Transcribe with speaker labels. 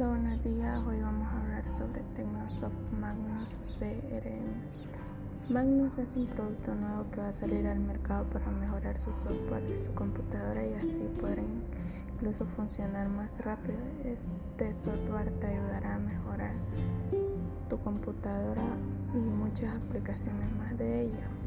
Speaker 1: Hola buenos días, hoy vamos a hablar sobre Tecnosoft Magnus CRM. Magnus es un producto nuevo que va a salir al mercado para mejorar su software de su computadora y así poder incluso funcionar más rápido. Este software te ayudará a mejorar tu computadora y muchas aplicaciones más de ella.